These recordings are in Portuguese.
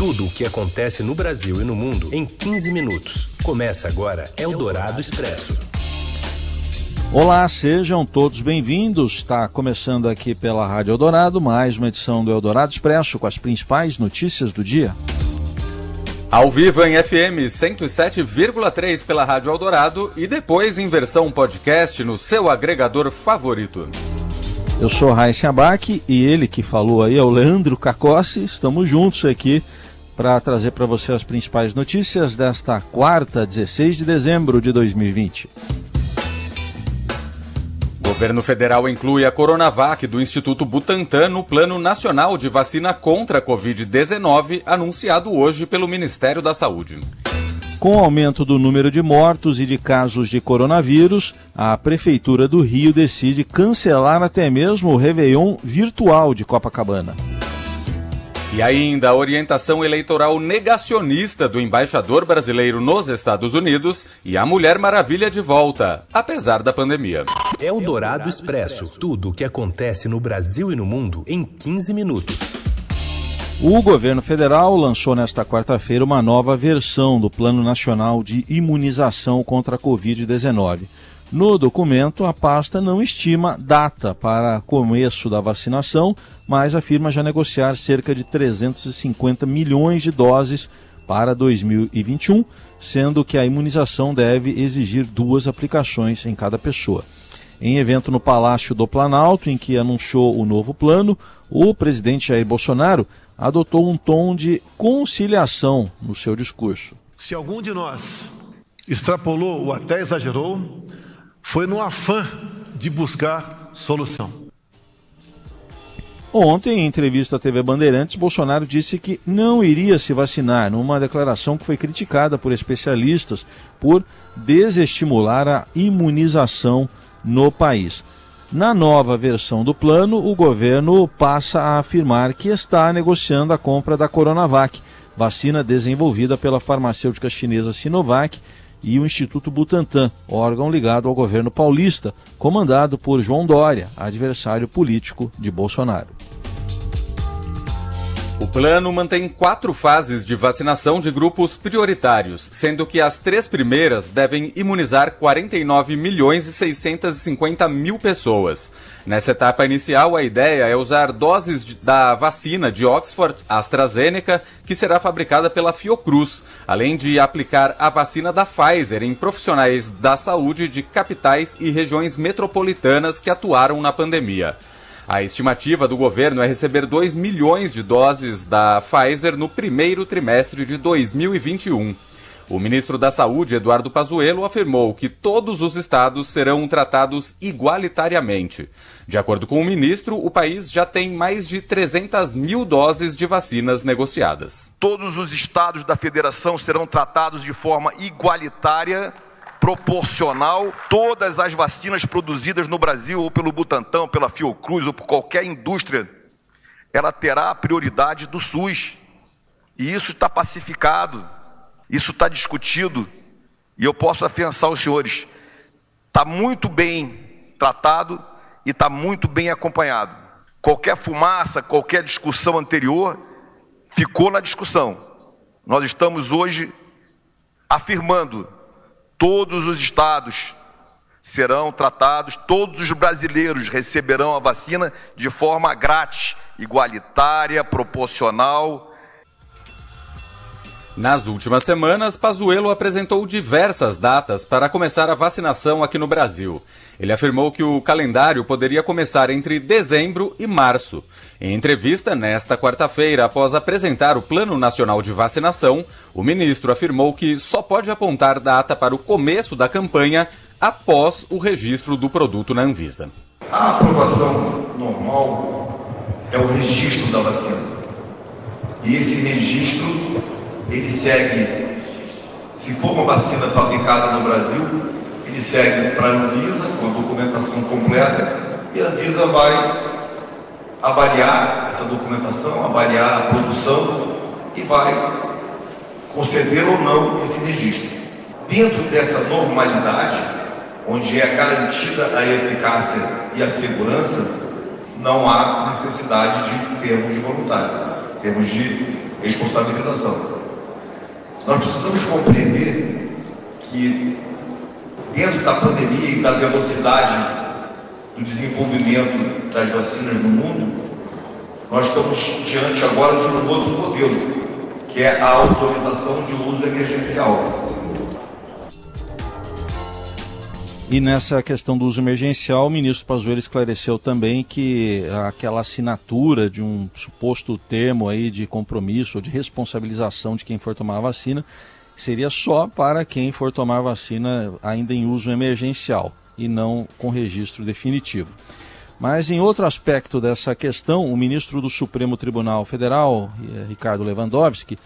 Tudo o que acontece no Brasil e no mundo em 15 minutos. Começa agora Eldorado Expresso. Olá, sejam todos bem-vindos. Está começando aqui pela Rádio Eldorado mais uma edição do Eldorado Expresso com as principais notícias do dia. Ao vivo em FM 107,3 pela Rádio Eldorado e depois em versão podcast no seu agregador favorito. Eu sou Raíssa Abac e ele que falou aí é o Leandro Cacossi. Estamos juntos aqui para trazer para você as principais notícias desta quarta, 16 de dezembro de 2020. O governo federal inclui a Coronavac do Instituto Butantan no Plano Nacional de Vacina contra a Covid-19, anunciado hoje pelo Ministério da Saúde. Com o aumento do número de mortos e de casos de coronavírus, a Prefeitura do Rio decide cancelar até mesmo o Réveillon virtual de Copacabana. E ainda a orientação eleitoral negacionista do embaixador brasileiro nos Estados Unidos e a Mulher Maravilha de volta, apesar da pandemia. É o Dourado Expresso tudo o que acontece no Brasil e no mundo em 15 minutos. O governo federal lançou nesta quarta-feira uma nova versão do Plano Nacional de Imunização contra a Covid-19. No documento, a pasta não estima data para começo da vacinação, mas afirma já negociar cerca de 350 milhões de doses para 2021, sendo que a imunização deve exigir duas aplicações em cada pessoa. Em evento no Palácio do Planalto, em que anunciou o novo plano, o presidente Jair Bolsonaro adotou um tom de conciliação no seu discurso. Se algum de nós extrapolou ou até exagerou, foi no afã de buscar solução. Ontem, em entrevista à TV Bandeirantes, Bolsonaro disse que não iria se vacinar, numa declaração que foi criticada por especialistas por desestimular a imunização no país. Na nova versão do plano, o governo passa a afirmar que está negociando a compra da Coronavac, vacina desenvolvida pela farmacêutica chinesa Sinovac e o Instituto Butantan, órgão ligado ao governo paulista, comandado por João Dória, adversário político de Bolsonaro. O plano mantém quatro fases de vacinação de grupos prioritários, sendo que as três primeiras devem imunizar 49 milhões e 650 mil pessoas. Nessa etapa inicial, a ideia é usar doses da vacina de Oxford AstraZeneca, que será fabricada pela Fiocruz, além de aplicar a vacina da Pfizer em profissionais da saúde de capitais e regiões metropolitanas que atuaram na pandemia. A estimativa do governo é receber 2 milhões de doses da Pfizer no primeiro trimestre de 2021. O ministro da Saúde, Eduardo Pazuello, afirmou que todos os estados serão tratados igualitariamente. De acordo com o ministro, o país já tem mais de 300 mil doses de vacinas negociadas. Todos os estados da federação serão tratados de forma igualitária proporcional todas as vacinas produzidas no Brasil, ou pelo Butantan, pela Fiocruz, ou por qualquer indústria, ela terá a prioridade do SUS. E isso está pacificado, isso está discutido, e eu posso afiançar os senhores, está muito bem tratado e está muito bem acompanhado. Qualquer fumaça, qualquer discussão anterior, ficou na discussão. Nós estamos hoje afirmando todos os estados serão tratados, todos os brasileiros receberão a vacina de forma grátis, igualitária, proporcional. Nas últimas semanas, Pazuello apresentou diversas datas para começar a vacinação aqui no Brasil. Ele afirmou que o calendário poderia começar entre dezembro e março. Em entrevista nesta quarta-feira, após apresentar o Plano Nacional de Vacinação, o ministro afirmou que só pode apontar data para o começo da campanha após o registro do produto na Anvisa. A aprovação normal é o registro da vacina. E esse registro, ele segue, se for uma vacina fabricada no Brasil, ele segue para a Anvisa com a documentação completa e a Anvisa vai avaliar essa documentação, avaliar a produção e vai conceder ou não esse registro. Dentro dessa normalidade, onde é garantida a eficácia e a segurança, não há necessidade de termos de voluntário, termos de responsabilização. Nós precisamos compreender que, dentro da pandemia e da velocidade do desenvolvimento das vacinas no mundo, nós estamos diante agora de um outro modelo, que é a autorização de uso emergencial. E nessa questão do uso emergencial, o ministro Pazuello esclareceu também que aquela assinatura de um suposto termo aí de compromisso ou de responsabilização de quem for tomar a vacina seria só para quem for tomar a vacina ainda em uso emergencial e não com registro definitivo. Mas em outro aspecto dessa questão, o ministro do Supremo Tribunal Federal, eh, Ricardo Lewandowski,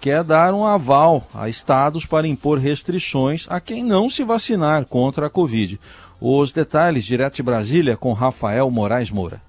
quer dar um aval a estados para impor restrições a quem não se vacinar contra a Covid. Os detalhes direto de Brasília com Rafael Moraes Moura.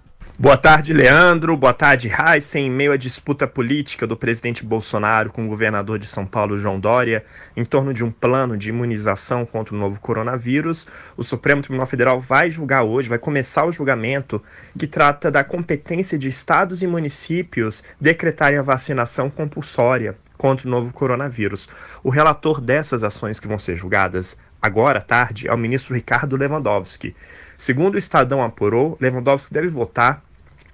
Boa tarde, Leandro. Boa tarde, Heisen. Em meio à disputa política do presidente Bolsonaro com o governador de São Paulo, João Dória, em torno de um plano de imunização contra o novo coronavírus, o Supremo Tribunal Federal vai julgar hoje, vai começar o julgamento que trata da competência de estados e municípios decretarem a vacinação compulsória contra o novo coronavírus. O relator dessas ações que vão ser julgadas agora à tarde é o ministro Ricardo Lewandowski. Segundo o Estadão apurou, Lewandowski deve votar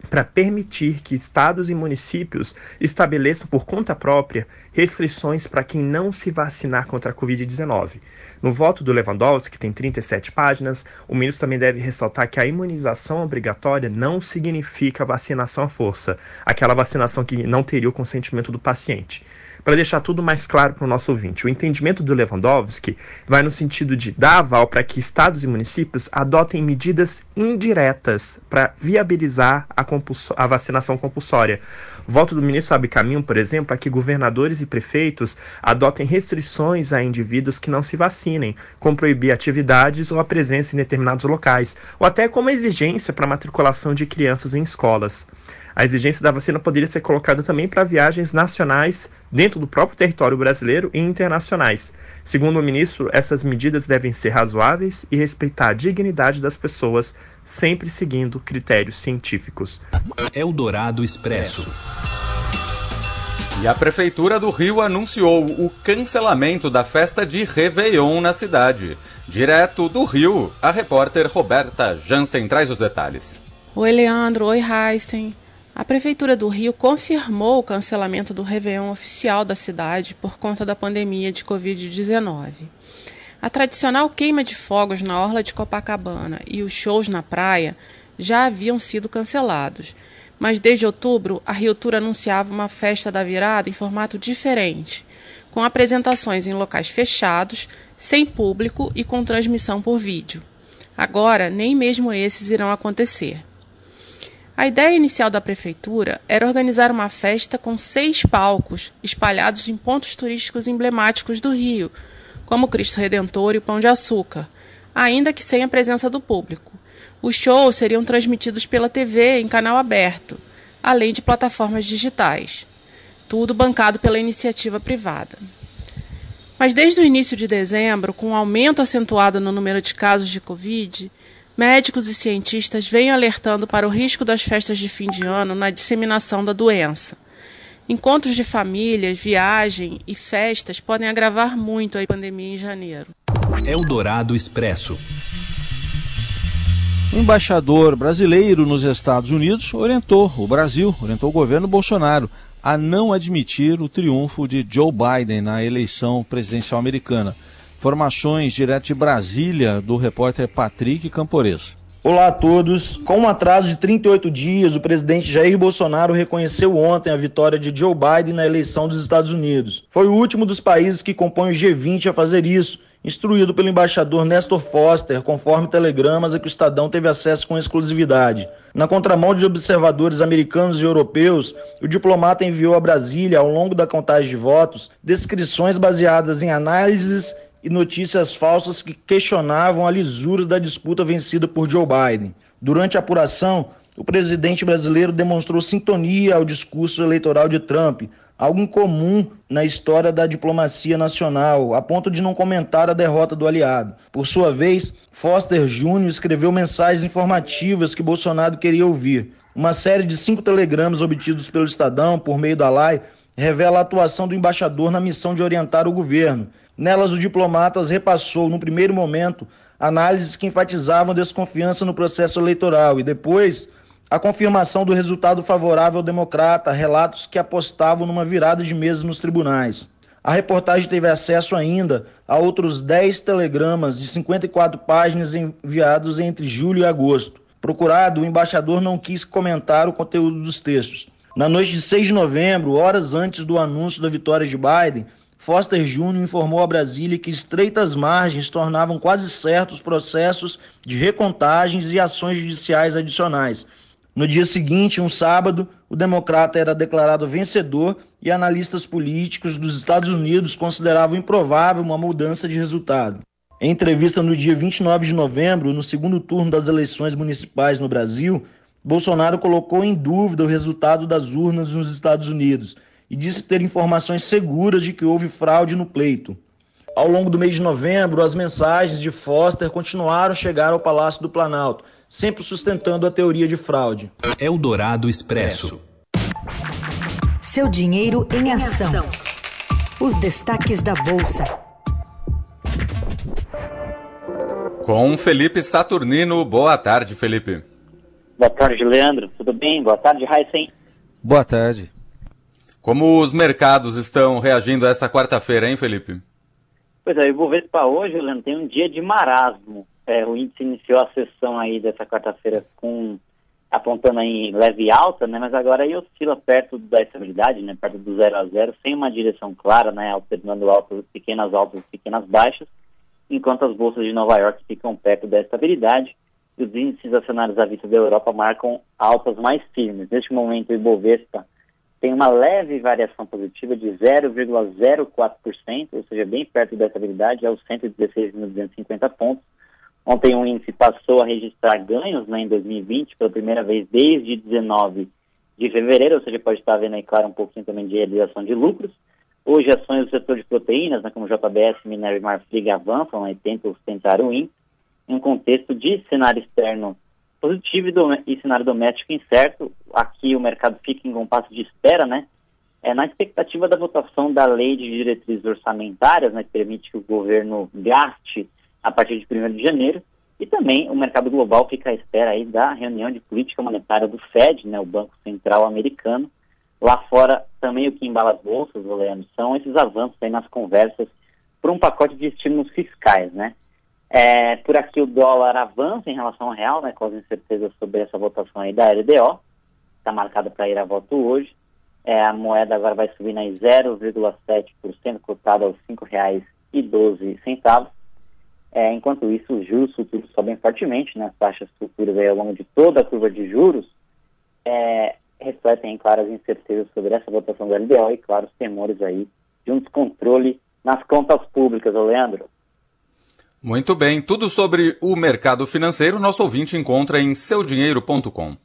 para permitir que estados e municípios estabeleçam por conta própria restrições para quem não se vacinar contra a Covid-19. No voto do Lewandowski, que tem 37 páginas, o ministro também deve ressaltar que a imunização obrigatória não significa vacinação à força, aquela vacinação que não teria o consentimento do paciente. Para deixar tudo mais claro para o nosso ouvinte, o entendimento do Lewandowski vai no sentido de dar aval para que estados e municípios adotem medidas indiretas para viabilizar a, a vacinação compulsória. O voto do ministro abre caminho, por exemplo, a que governadores e prefeitos adotem restrições a indivíduos que não se vacinem, como proibir atividades ou a presença em determinados locais, ou até como exigência para matriculação de crianças em escolas. A exigência da vacina poderia ser colocada também para viagens nacionais dentro do próprio território brasileiro e internacionais. Segundo o ministro, essas medidas devem ser razoáveis e respeitar a dignidade das pessoas, sempre seguindo critérios científicos. Eldorado Expresso. E a Prefeitura do Rio anunciou o cancelamento da festa de Réveillon na cidade. Direto do Rio, a repórter Roberta Jansen traz os detalhes. Oi, Leandro. Oi, Heisten. A Prefeitura do Rio confirmou o cancelamento do Réveillon oficial da cidade por conta da pandemia de Covid-19. A tradicional queima de fogos na orla de Copacabana e os shows na praia já haviam sido cancelados, mas desde outubro a Rio Tour anunciava uma festa da virada em formato diferente, com apresentações em locais fechados, sem público e com transmissão por vídeo. Agora, nem mesmo esses irão acontecer. A ideia inicial da prefeitura era organizar uma festa com seis palcos espalhados em pontos turísticos emblemáticos do Rio, como Cristo Redentor e o Pão de Açúcar, ainda que sem a presença do público. Os shows seriam transmitidos pela TV em canal aberto, além de plataformas digitais. Tudo bancado pela iniciativa privada. Mas desde o início de dezembro, com um aumento acentuado no número de casos de Covid, Médicos e cientistas vêm alertando para o risco das festas de fim de ano na disseminação da doença. Encontros de famílias, viagem e festas podem agravar muito a pandemia em janeiro. Eldorado Expresso. O embaixador brasileiro nos Estados Unidos orientou o Brasil, orientou o governo Bolsonaro a não admitir o triunfo de Joe Biden na eleição presidencial americana. Informações direto de Brasília, do repórter Patrick Campores. Olá a todos. Com um atraso de 38 dias, o presidente Jair Bolsonaro reconheceu ontem a vitória de Joe Biden na eleição dos Estados Unidos. Foi o último dos países que compõem o G20 a fazer isso, instruído pelo embaixador Nestor Foster, conforme telegramas a que o Estadão teve acesso com exclusividade. Na contramão de observadores americanos e europeus, o diplomata enviou a Brasília, ao longo da contagem de votos, descrições baseadas em análises e notícias falsas que questionavam a lisura da disputa vencida por Joe Biden. Durante a apuração, o presidente brasileiro demonstrou sintonia ao discurso eleitoral de Trump, algo incomum na história da diplomacia nacional, a ponto de não comentar a derrota do aliado. Por sua vez, Foster Jr. escreveu mensagens informativas que Bolsonaro queria ouvir. Uma série de cinco telegramas obtidos pelo Estadão por meio da LAI revela a atuação do embaixador na missão de orientar o governo. Nelas, o diplomatas repassou, no primeiro momento, análises que enfatizavam desconfiança no processo eleitoral e depois a confirmação do resultado favorável ao democrata, relatos que apostavam numa virada de mesa nos tribunais. A reportagem teve acesso ainda a outros 10 telegramas de 54 páginas enviados entre julho e agosto. Procurado, o embaixador não quis comentar o conteúdo dos textos. Na noite de 6 de novembro, horas antes do anúncio da vitória de Biden, Foster Jr. informou a Brasília que estreitas margens tornavam quase certos processos de recontagens e ações judiciais adicionais. No dia seguinte, um sábado, o democrata era declarado vencedor e analistas políticos dos Estados Unidos consideravam improvável uma mudança de resultado. Em entrevista no dia 29 de novembro, no segundo turno das eleições municipais no Brasil, Bolsonaro colocou em dúvida o resultado das urnas nos Estados Unidos e disse ter informações seguras de que houve fraude no pleito. Ao longo do mês de novembro, as mensagens de Foster continuaram a chegar ao Palácio do Planalto, sempre sustentando a teoria de fraude. Eldorado Expresso. Seu dinheiro em ação. Os destaques da Bolsa. Com Felipe Saturnino. Boa tarde, Felipe. Boa tarde, Leandro. Tudo bem? Boa tarde, Heisen. Boa tarde. Como os mercados estão reagindo a esta quarta-feira, hein, Felipe? Pois é, o Ibovespa hoje, Leandro, tem um dia de marasmo. É, o índice iniciou a sessão aí dessa quarta-feira com apontando em leve alta, né? Mas agora aí oscila perto da estabilidade, né? Perto do zero a zero, sem uma direção clara, né? Alternando altas, pequenas altas e pequenas baixas, enquanto as bolsas de Nova York ficam perto da estabilidade e os índices acionários à vista da Europa marcam altas mais firmes. Neste momento, o Ibovespa tem uma leve variação positiva de 0,04%, ou seja, bem perto da estabilidade, aos 116.250 pontos. Ontem o índice passou a registrar ganhos né, em 2020 pela primeira vez desde 19 de fevereiro, ou seja, pode estar vendo aí, claro, um pouquinho também de realização de lucros. Hoje, ações do setor de proteínas, né, como JBS, Minério e Marfrig avançam né, e tentam sustentar o índice em um contexto de cenário externo positivo e, cenário doméstico incerto. Aqui o mercado fica em compasso de espera, né? É, na expectativa da votação da lei de diretrizes orçamentárias, né, que permite que o governo gaste a partir de 1 de janeiro, e também o mercado global fica à espera aí da reunião de política monetária do Fed, né, o Banco Central Americano. Lá fora, também o que embala as bolsas, Leandro, são esses avanços aí nas conversas por um pacote de estímulos fiscais, né? É, por aqui o dólar avança em relação ao real, né, com as incertezas sobre essa votação aí da LDO, está marcada para ir a voto hoje. É, a moeda agora vai subir em 0,7%, cotada aos R$ 5,12. É, enquanto isso, os juros futuros sobem fortemente, né, as taxas futuras aí ao longo de toda a curva de juros é, refletem, claro, as incertezas sobre essa votação da LDO e, claro, os temores aí de um descontrole nas contas públicas, Leandro. Muito bem, tudo sobre o mercado financeiro, nosso ouvinte encontra em seudinheiro.com.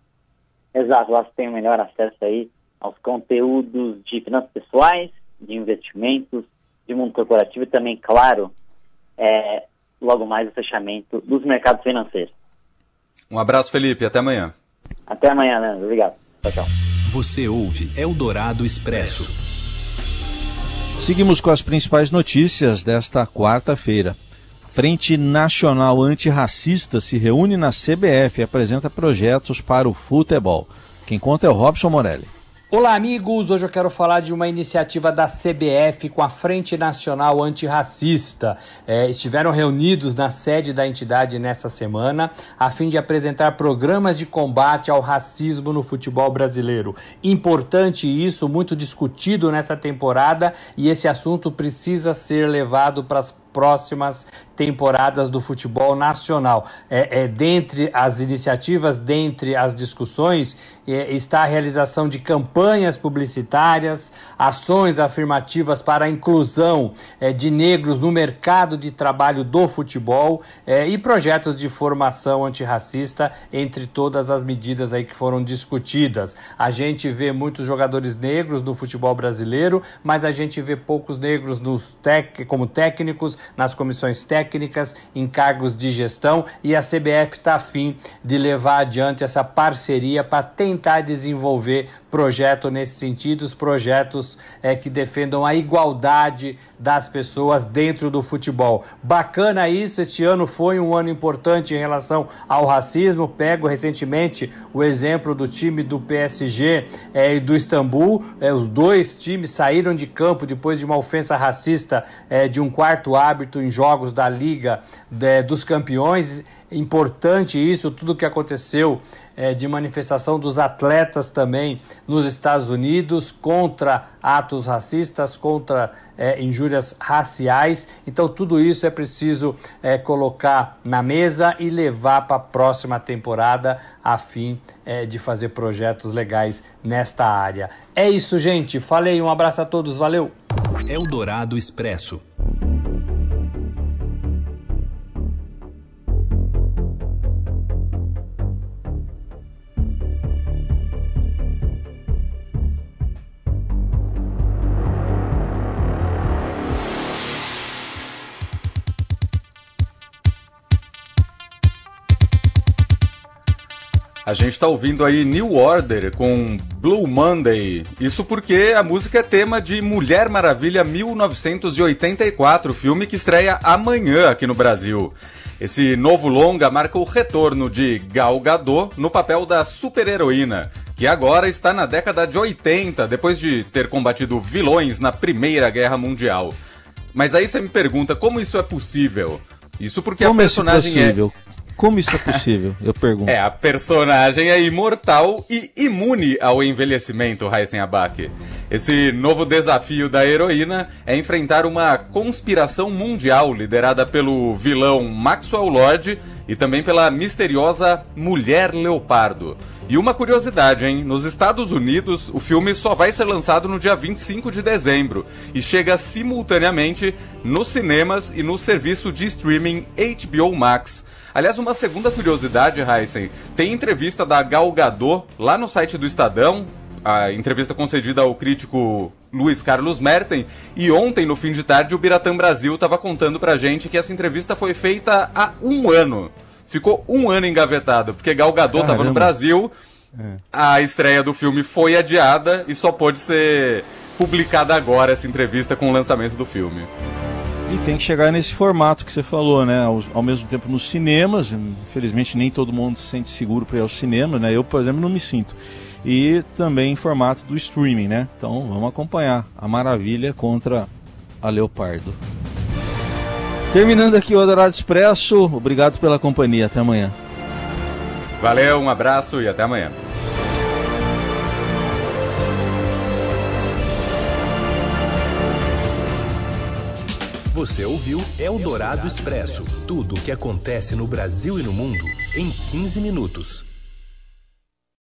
Exato, lá você tem o melhor acesso aí aos conteúdos de finanças pessoais, de investimentos, de mundo corporativo e também, claro, é, logo mais o fechamento dos mercados financeiros. Um abraço, Felipe, até amanhã. Até amanhã, Leandro. Obrigado. Tchau, tchau. Você ouve Eldorado Expresso. Seguimos com as principais notícias desta quarta-feira. Frente Nacional Antirracista se reúne na CBF e apresenta projetos para o futebol. Quem conta é o Robson Morelli. Olá, amigos! Hoje eu quero falar de uma iniciativa da CBF com a Frente Nacional Antirracista. É, estiveram reunidos na sede da entidade nessa semana a fim de apresentar programas de combate ao racismo no futebol brasileiro. Importante isso, muito discutido nessa temporada e esse assunto precisa ser levado para as próximas temporadas do futebol nacional. É, é, dentre as iniciativas, dentre as discussões, é, está a realização de campanhas publicitárias, ações afirmativas para a inclusão é, de negros no mercado de trabalho do futebol é, e projetos de formação antirracista, entre todas as medidas aí que foram discutidas. A gente vê muitos jogadores negros no futebol brasileiro, mas a gente vê poucos negros nos tec como técnicos, nas comissões técnicas, em cargos de gestão e a CBF está afim de levar adiante essa parceria para tentar desenvolver projeto nesse sentido, os projetos é, que defendam a igualdade das pessoas dentro do futebol. Bacana isso, este ano foi um ano importante em relação ao racismo. Pego recentemente o exemplo do time do PSG é, e do Istambul. É, os dois times saíram de campo depois de uma ofensa racista é, de um quarto árbitro em jogos da Liga de, dos Campeões. Importante isso, tudo que aconteceu é, de manifestação dos atletas também nos Estados Unidos contra atos racistas, contra é, injúrias raciais. Então, tudo isso é preciso é, colocar na mesa e levar para a próxima temporada a fim é, de fazer projetos legais nesta área. É isso, gente. Falei, um abraço a todos, valeu! Eldorado Expresso. A gente está ouvindo aí New Order com Blue Monday. Isso porque a música é tema de Mulher Maravilha 1984, filme que estreia amanhã aqui no Brasil. Esse novo longa marca o retorno de Gal Gadot no papel da super-heroína, que agora está na década de 80, depois de ter combatido vilões na Primeira Guerra Mundial. Mas aí você me pergunta como isso é possível? Isso porque como a personagem é como isso é possível? Eu pergunto. É, a personagem é imortal e imune ao envelhecimento, Raisen Abak. Esse novo desafio da heroína é enfrentar uma conspiração mundial liderada pelo vilão Maxwell Lord e também pela misteriosa Mulher Leopardo. E uma curiosidade, hein? Nos Estados Unidos, o filme só vai ser lançado no dia 25 de dezembro e chega simultaneamente nos cinemas e no serviço de streaming HBO Max. Aliás, uma segunda curiosidade, Heisen, tem entrevista da Gal Gadot lá no site do Estadão, a entrevista concedida ao crítico Luiz Carlos Merten, e ontem, no fim de tarde, o Biratã Brasil estava contando pra gente que essa entrevista foi feita há um ano ficou um ano engavetado, porque Gal Gadot estava no Brasil, é. a estreia do filme foi adiada e só pode ser publicada agora essa entrevista com o lançamento do filme. E tem que chegar nesse formato que você falou, né? Ao, ao, mesmo tempo nos cinemas, infelizmente nem todo mundo se sente seguro para ir ao cinema, né? Eu, por exemplo, não me sinto. E também em formato do streaming, né? Então vamos acompanhar a maravilha contra a Leopardo. Terminando aqui o Adorado Expresso, obrigado pela companhia. Até amanhã. Valeu, um abraço e até amanhã. Você ouviu Eldorado Expresso tudo o que acontece no Brasil e no mundo em 15 minutos.